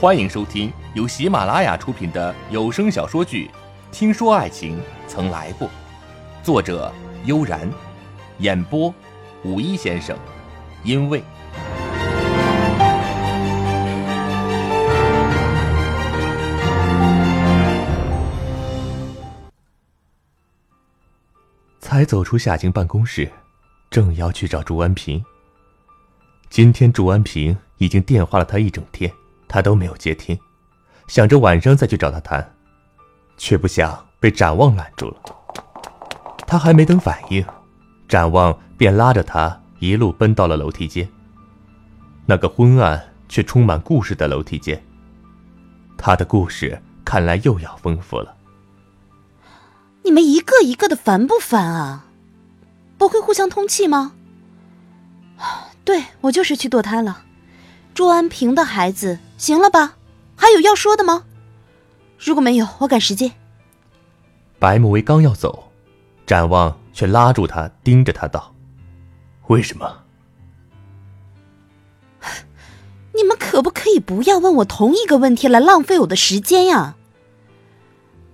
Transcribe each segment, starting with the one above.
欢迎收听由喜马拉雅出品的有声小说剧《听说爱情曾来过》，作者悠然，演播五一先生，因为才走出夏晴办公室，正要去找朱安平。今天朱安平已经电话了他一整天，他都没有接听，想着晚上再去找他谈，却不想被展望拦住了。他还没等反应，展望便拉着他一路奔到了楼梯间。那个昏暗却充满故事的楼梯间，他的故事看来又要丰富了。你们一个一个的烦不烦啊？不会互相通气吗？对我就是去堕胎了，朱安平的孩子，行了吧？还有要说的吗？如果没有，我赶时间。白慕薇刚要走，展望却拉住他，盯着他道：“为什么？你们可不可以不要问我同一个问题来浪费我的时间呀？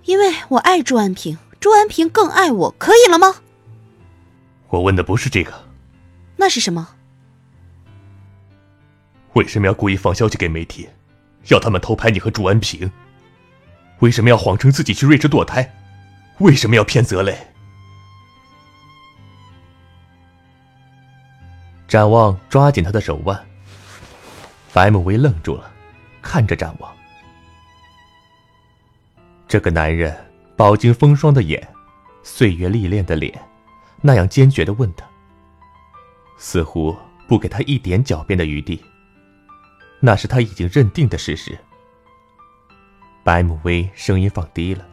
因为我爱朱安平，朱安平更爱我，可以了吗？我问的不是这个，那是什么？为什么要故意放消息给媒体，要他们偷拍你和朱安平？为什么要谎称自己去瑞士堕胎？为什么要骗泽磊？展望抓紧他的手腕。白慕薇愣住了，看着展望。这个男人饱经风霜的眼，岁月历练的脸，那样坚决的问他，似乎不给他一点狡辩的余地。那是他已经认定的事实。白慕薇声音放低了：“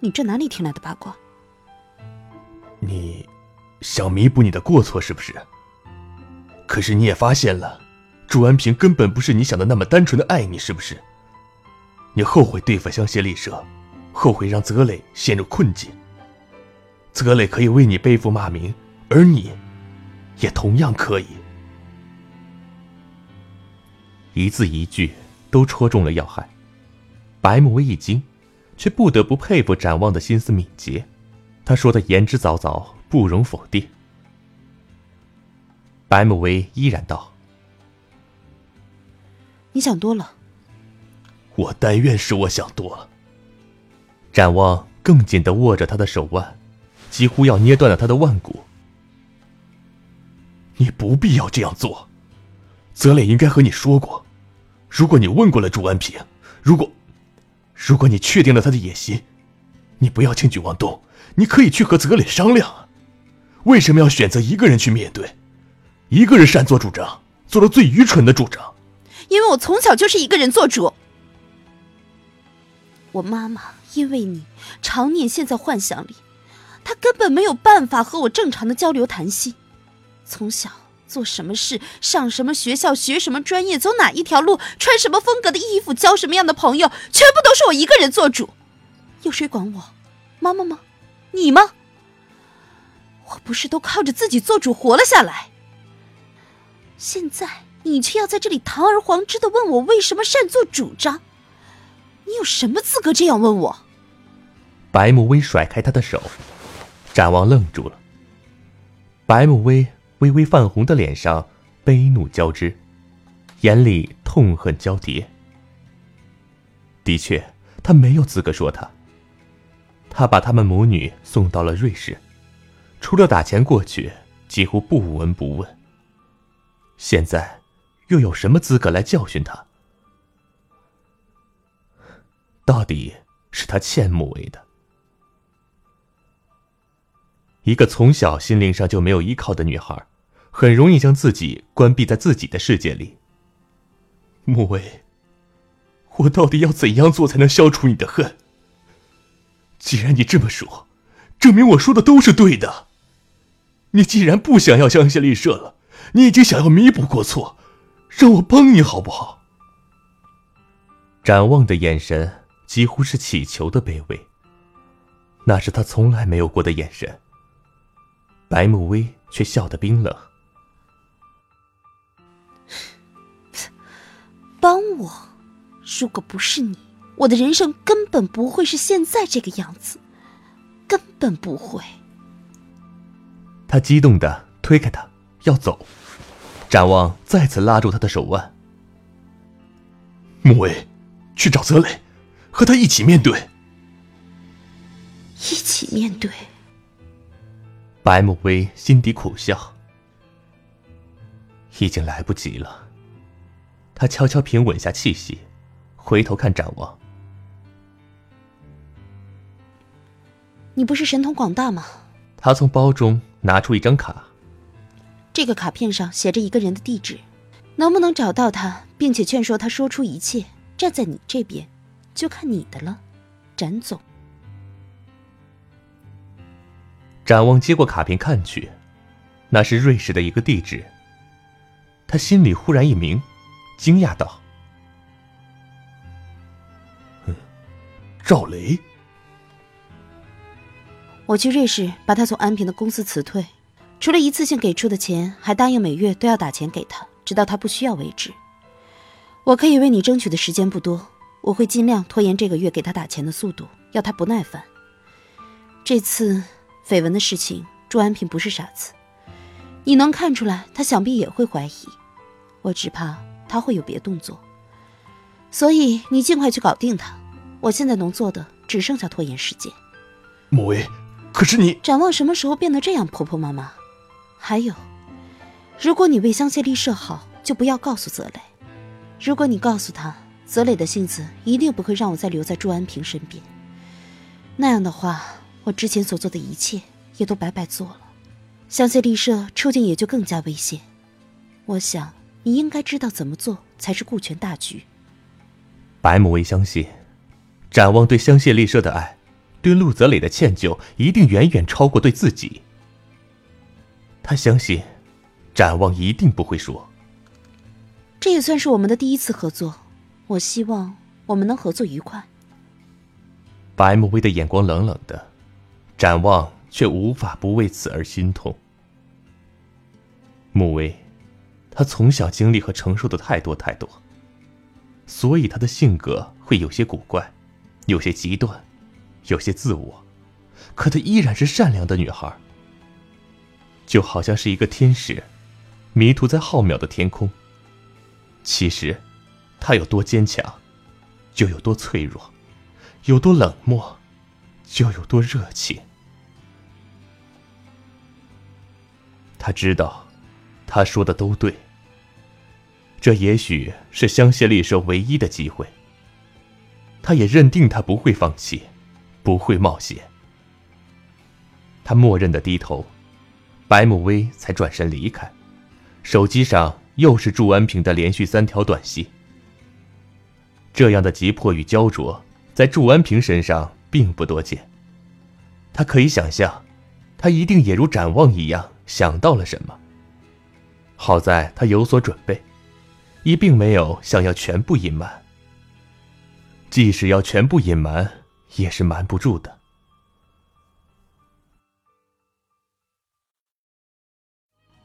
你这哪里听来的八卦？你想弥补你的过错是不是？可是你也发现了，朱安平根本不是你想的那么单纯的爱你，是不是？你后悔对付香榭丽舍，后悔让泽磊陷入困境。泽磊可以为你背负骂名，而你，也同样可以。”一字一句都戳中了要害，白慕薇一惊，却不得不佩服展望的心思敏捷。他说的言之凿凿，不容否定。白慕薇依然道：“你想多了。”我但愿是我想多了。展望更紧的握着他的手腕，几乎要捏断了他的腕骨。你不必要这样做。泽磊应该和你说过，如果你问过了朱安平，如果，如果你确定了他的野心，你不要轻举妄动，你可以去和泽磊商量。为什么要选择一个人去面对，一个人擅作主张，做了最愚蠢的主张？因为我从小就是一个人做主。我妈妈因为你常年陷在幻想里，她根本没有办法和我正常的交流谈心，从小。做什么事，上什么学校，学什么专业，走哪一条路，穿什么风格的衣服，交什么样的朋友，全部都是我一个人做主。有谁管我？妈妈吗？你吗？我不是都靠着自己做主活了下来？现在你却要在这里堂而皇之的问我为什么擅作主张？你有什么资格这样问我？白慕薇甩开他的手，展望愣住了。白慕薇。微微泛红的脸上，悲怒交织，眼里痛恨交叠。的确，他没有资格说他。他把他们母女送到了瑞士，除了打钱过去，几乎不闻不问。现在，又有什么资格来教训他？到底是他欠慕为的。一个从小心灵上就没有依靠的女孩。很容易将自己关闭在自己的世界里。穆威，我到底要怎样做才能消除你的恨？既然你这么说，证明我说的都是对的。你既然不想要香榭丽舍了，你已经想要弥补过错，让我帮你好不好？展望的眼神几乎是乞求的卑微，那是他从来没有过的眼神。白慕薇却笑得冰冷。帮我。如果不是你，我的人生根本不会是现在这个样子，根本不会。他激动的推开他，要走。展望再次拉住他的手腕。穆威，去找泽磊，和他一起面对。一起面对。白慕薇心底苦笑，已经来不及了。他悄悄平稳下气息，回头看展望。你不是神通广大吗？他从包中拿出一张卡。这个卡片上写着一个人的地址，能不能找到他，并且劝说他说出一切，站在你这边，就看你的了，展总。展望接过卡片看去，那是瑞士的一个地址。他心里忽然一明，惊讶道：“赵雷。”我去瑞士把他从安平的公司辞退。除了一次性给出的钱，还答应每月都要打钱给他，直到他不需要为止。我可以为你争取的时间不多，我会尽量拖延这个月给他打钱的速度，要他不耐烦。这次绯闻的事情，朱安平不是傻子，你能看出来，他想必也会怀疑。我只怕他会有别动作，所以你尽快去搞定他。我现在能做的只剩下拖延时间。莫威，可是你展望什么时候变得这样婆婆妈妈？还有，如果你为香榭丽舍好，就不要告诉泽磊。如果你告诉他，泽磊的性子一定不会让我再留在朱安平身边。那样的话，我之前所做的一切也都白白做了，香榭丽舍处境也就更加危险。我想你应该知道怎么做才是顾全大局。白慕薇相信，展望对香榭丽舍的爱，对陆泽磊的歉疚，一定远远超过对自己。他相信，展望一定不会说。这也算是我们的第一次合作，我希望我们能合作愉快。白慕薇的眼光冷冷的，展望却无法不为此而心痛。慕薇，他从小经历和承受的太多太多，所以他的性格会有些古怪，有些极端，有些自我，可她依然是善良的女孩。就好像是一个天使，迷途在浩渺的天空。其实，他有多坚强，就有多脆弱；有多冷漠，就有多热情。他知道，他说的都对。这也许是香榭丽舍唯一的机会。他也认定他不会放弃，不会冒险。他默认的低头。白慕薇才转身离开，手机上又是祝安平的连续三条短信。这样的急迫与焦灼，在祝安平身上并不多见。他可以想象，他一定也如展望一样想到了什么。好在他有所准备，一并没有想要全部隐瞒。即使要全部隐瞒，也是瞒不住的。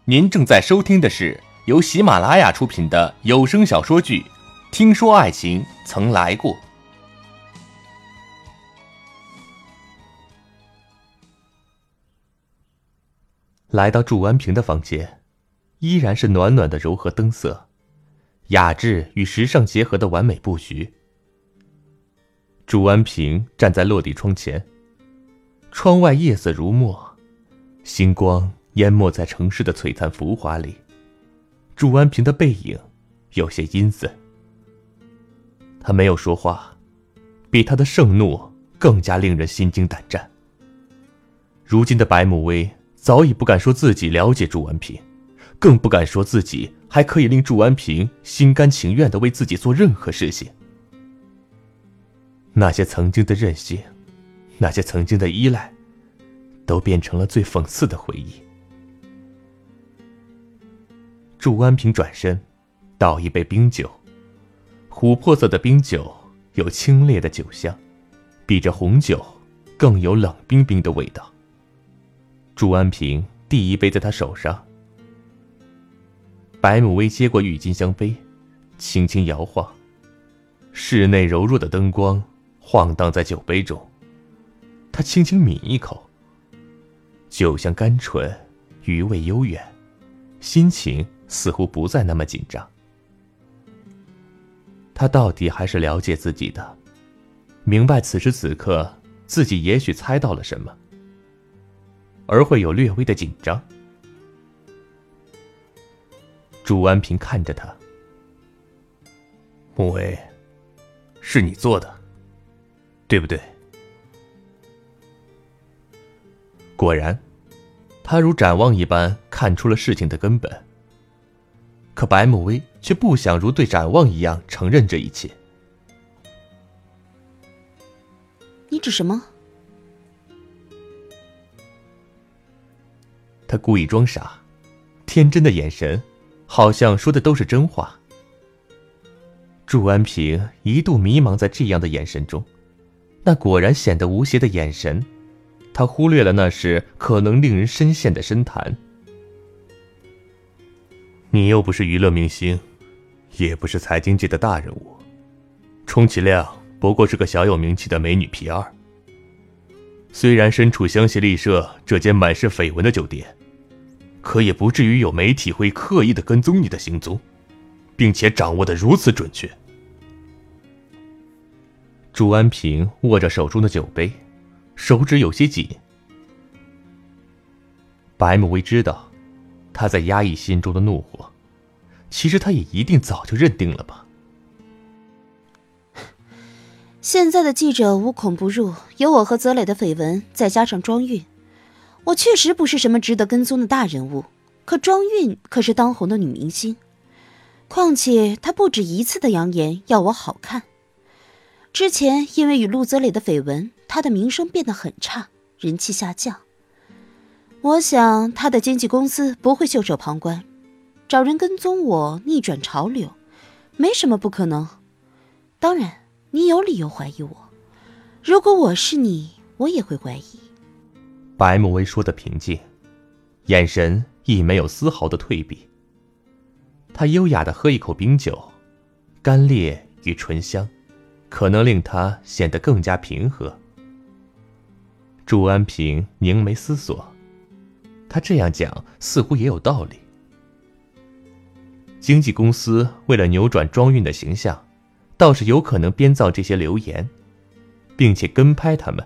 您正在收听的是由喜马拉雅出品的有声小说剧《听说爱情曾来过》。来到祝安平的房间，依然是暖暖的柔和灯色，雅致与时尚结合的完美布局。祝安平站在落地窗前，窗外夜色如墨，星光。淹没在城市的璀璨浮华里，祝安平的背影有些阴森。他没有说话，比他的盛怒更加令人心惊胆战。如今的白慕薇早已不敢说自己了解祝安平，更不敢说自己还可以令祝安平心甘情愿的为自己做任何事情。那些曾经的任性，那些曾经的依赖，都变成了最讽刺的回忆。祝安平转身，倒一杯冰酒。琥珀色的冰酒有清冽的酒香，比这红酒更有冷冰冰的味道。祝安平递一杯在他手上。白慕薇接过郁金香杯，轻轻摇晃，室内柔弱的灯光晃荡在酒杯中。他轻轻抿一口，酒香甘醇，余味悠远，心情似乎不再那么紧张。他到底还是了解自己的，明白此时此刻自己也许猜到了什么，而会有略微的紧张。祝安平看着他，穆威，是你做的，对不对？果然，他如展望一般看出了事情的根本。可白慕薇却不想如对展望一样承认这一切。你指什么？他故意装傻，天真的眼神。好像说的都是真话。祝安平一度迷茫在这样的眼神中，那果然显得无邪的眼神，他忽略了那是可能令人深陷的深潭。你又不是娱乐明星，也不是财经界的大人物，充其量不过是个小有名气的美女皮二。虽然身处香榭丽舍这间满是绯闻的酒店。可也不至于有媒体会刻意的跟踪你的行踪，并且掌握的如此准确。朱安平握着手中的酒杯，手指有些紧。白慕薇知道，他在压抑心中的怒火，其实他也一定早就认定了吧。现在的记者无孔不入，有我和泽磊的绯闻，再加上庄韵。我确实不是什么值得跟踪的大人物，可庄韵可是当红的女明星，况且她不止一次的扬言要我好看。之前因为与陆泽磊的绯闻，她的名声变得很差，人气下降。我想她的经纪公司不会袖手旁观，找人跟踪我，逆转潮流，没什么不可能。当然，你有理由怀疑我，如果我是你，我也会怀疑。白慕薇说的平静，眼神亦没有丝毫的退避。他优雅的喝一口冰酒，干裂与醇香，可能令他显得更加平和。祝安平凝眉思索，他这样讲似乎也有道理。经纪公司为了扭转庄韵的形象，倒是有可能编造这些流言，并且跟拍他们。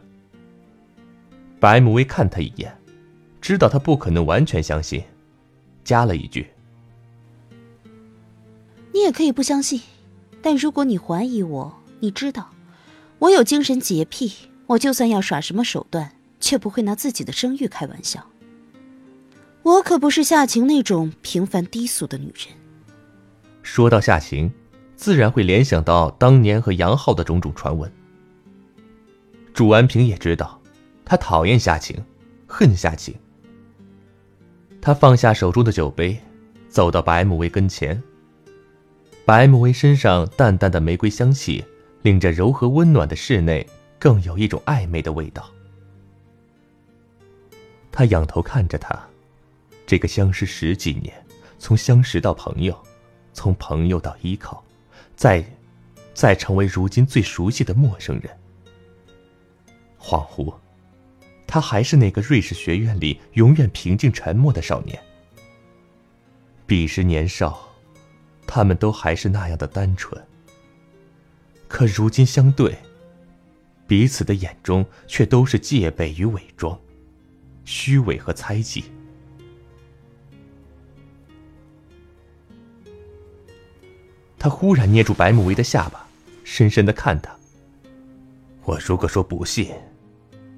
白慕薇看他一眼，知道他不可能完全相信，加了一句：“你也可以不相信，但如果你怀疑我，你知道，我有精神洁癖，我就算要耍什么手段，却不会拿自己的声誉开玩笑。我可不是夏晴那种平凡低俗的女人。”说到夏晴，自然会联想到当年和杨浩的种种传闻。祝安平也知道。他讨厌夏晴，恨夏晴。他放下手中的酒杯，走到白慕薇跟前。白慕薇身上淡淡的玫瑰香气，令这柔和温暖的室内更有一种暧昧的味道。他仰头看着她，这个相识十几年，从相识到朋友，从朋友到依靠，再，再成为如今最熟悉的陌生人。恍惚。他还是那个瑞士学院里永远平静沉默的少年。彼时年少，他们都还是那样的单纯。可如今相对，彼此的眼中却都是戒备与伪装，虚伪和猜忌。他忽然捏住白慕薇的下巴，深深的看他。我如果说不信。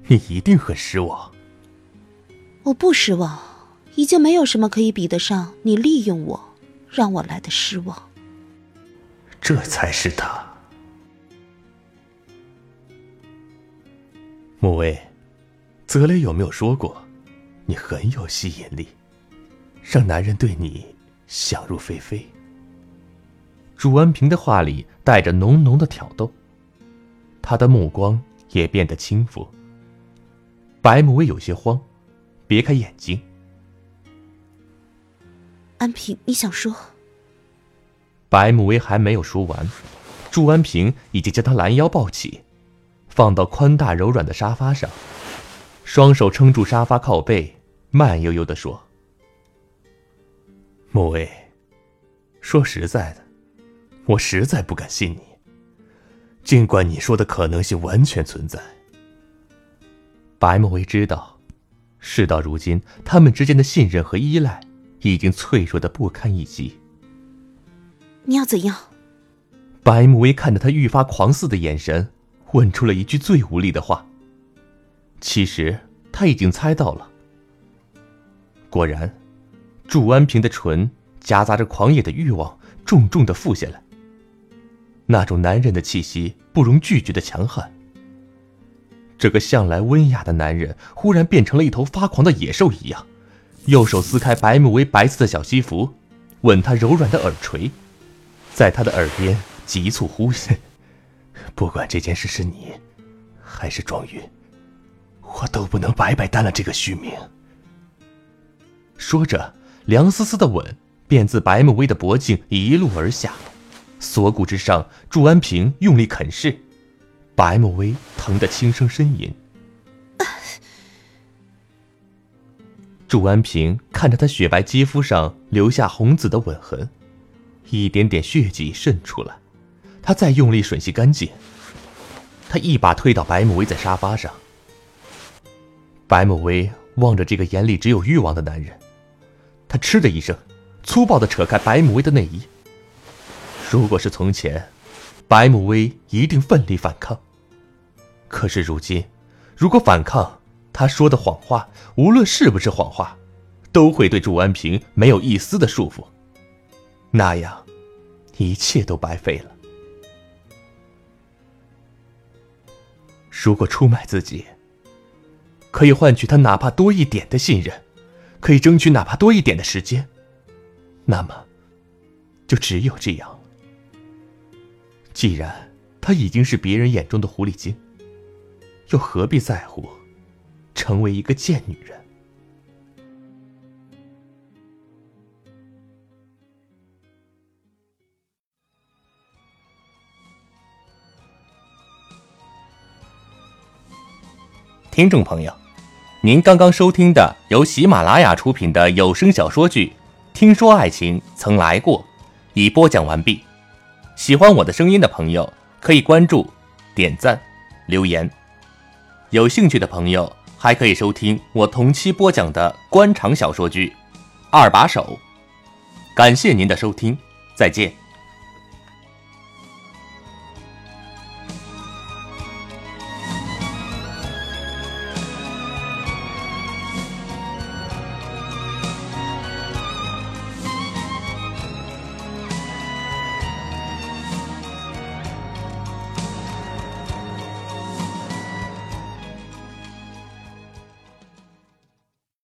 你一定很失望。我不失望，已经没有什么可以比得上你利用我，让我来的失望。这才是他。穆威，泽雷有没有说过，你很有吸引力，让男人对你想入非非？朱安平的话里带着浓浓的挑逗，他的目光也变得轻浮。白慕薇有些慌，别开眼睛。安平，你想说？白慕薇还没有说完，祝安平已经将她拦腰抱起，放到宽大柔软的沙发上，双手撑住沙发靠背，慢悠悠的说：“慕薇，说实在的，我实在不敢信你。尽管你说的可能性完全存在。”白慕薇知道，事到如今，他们之间的信任和依赖已经脆弱的不堪一击。你要怎样？白慕薇看着他愈发狂肆的眼神，问出了一句最无力的话。其实他已经猜到了。果然，祝安平的唇夹杂着狂野的欲望，重重的覆下来。那种男人的气息，不容拒绝的强悍。这个向来温雅的男人，忽然变成了一头发狂的野兽一样，右手撕开白慕薇白色的小西服，吻她柔软的耳垂。在他的耳边急促呼吸，不管这件事是你，还是庄云，我都不能白白担了这个虚名。说着，凉丝丝的吻便自白慕薇的脖颈一路而下，锁骨之上，祝安平用力啃噬，白慕薇疼得轻声呻吟。祝安平看着她雪白肌肤上留下红紫的吻痕。一点点血迹渗出来，他再用力吮吸干净。他一把推倒白慕薇在沙发上。白慕薇望着这个眼里只有欲望的男人，他嗤的一声，粗暴的扯开白慕薇的内衣。如果是从前，白慕薇一定奋力反抗。可是如今，如果反抗，他说的谎话，无论是不是谎话，都会对祝安平没有一丝的束缚。那样，一切都白费了。如果出卖自己，可以换取他哪怕多一点的信任，可以争取哪怕多一点的时间，那么，就只有这样。既然他已经是别人眼中的狐狸精，又何必在乎成为一个贱女人？听众朋友，您刚刚收听的由喜马拉雅出品的有声小说剧《听说爱情曾来过》，已播讲完毕。喜欢我的声音的朋友，可以关注、点赞、留言。有兴趣的朋友，还可以收听我同期播讲的官场小说剧《二把手》。感谢您的收听，再见。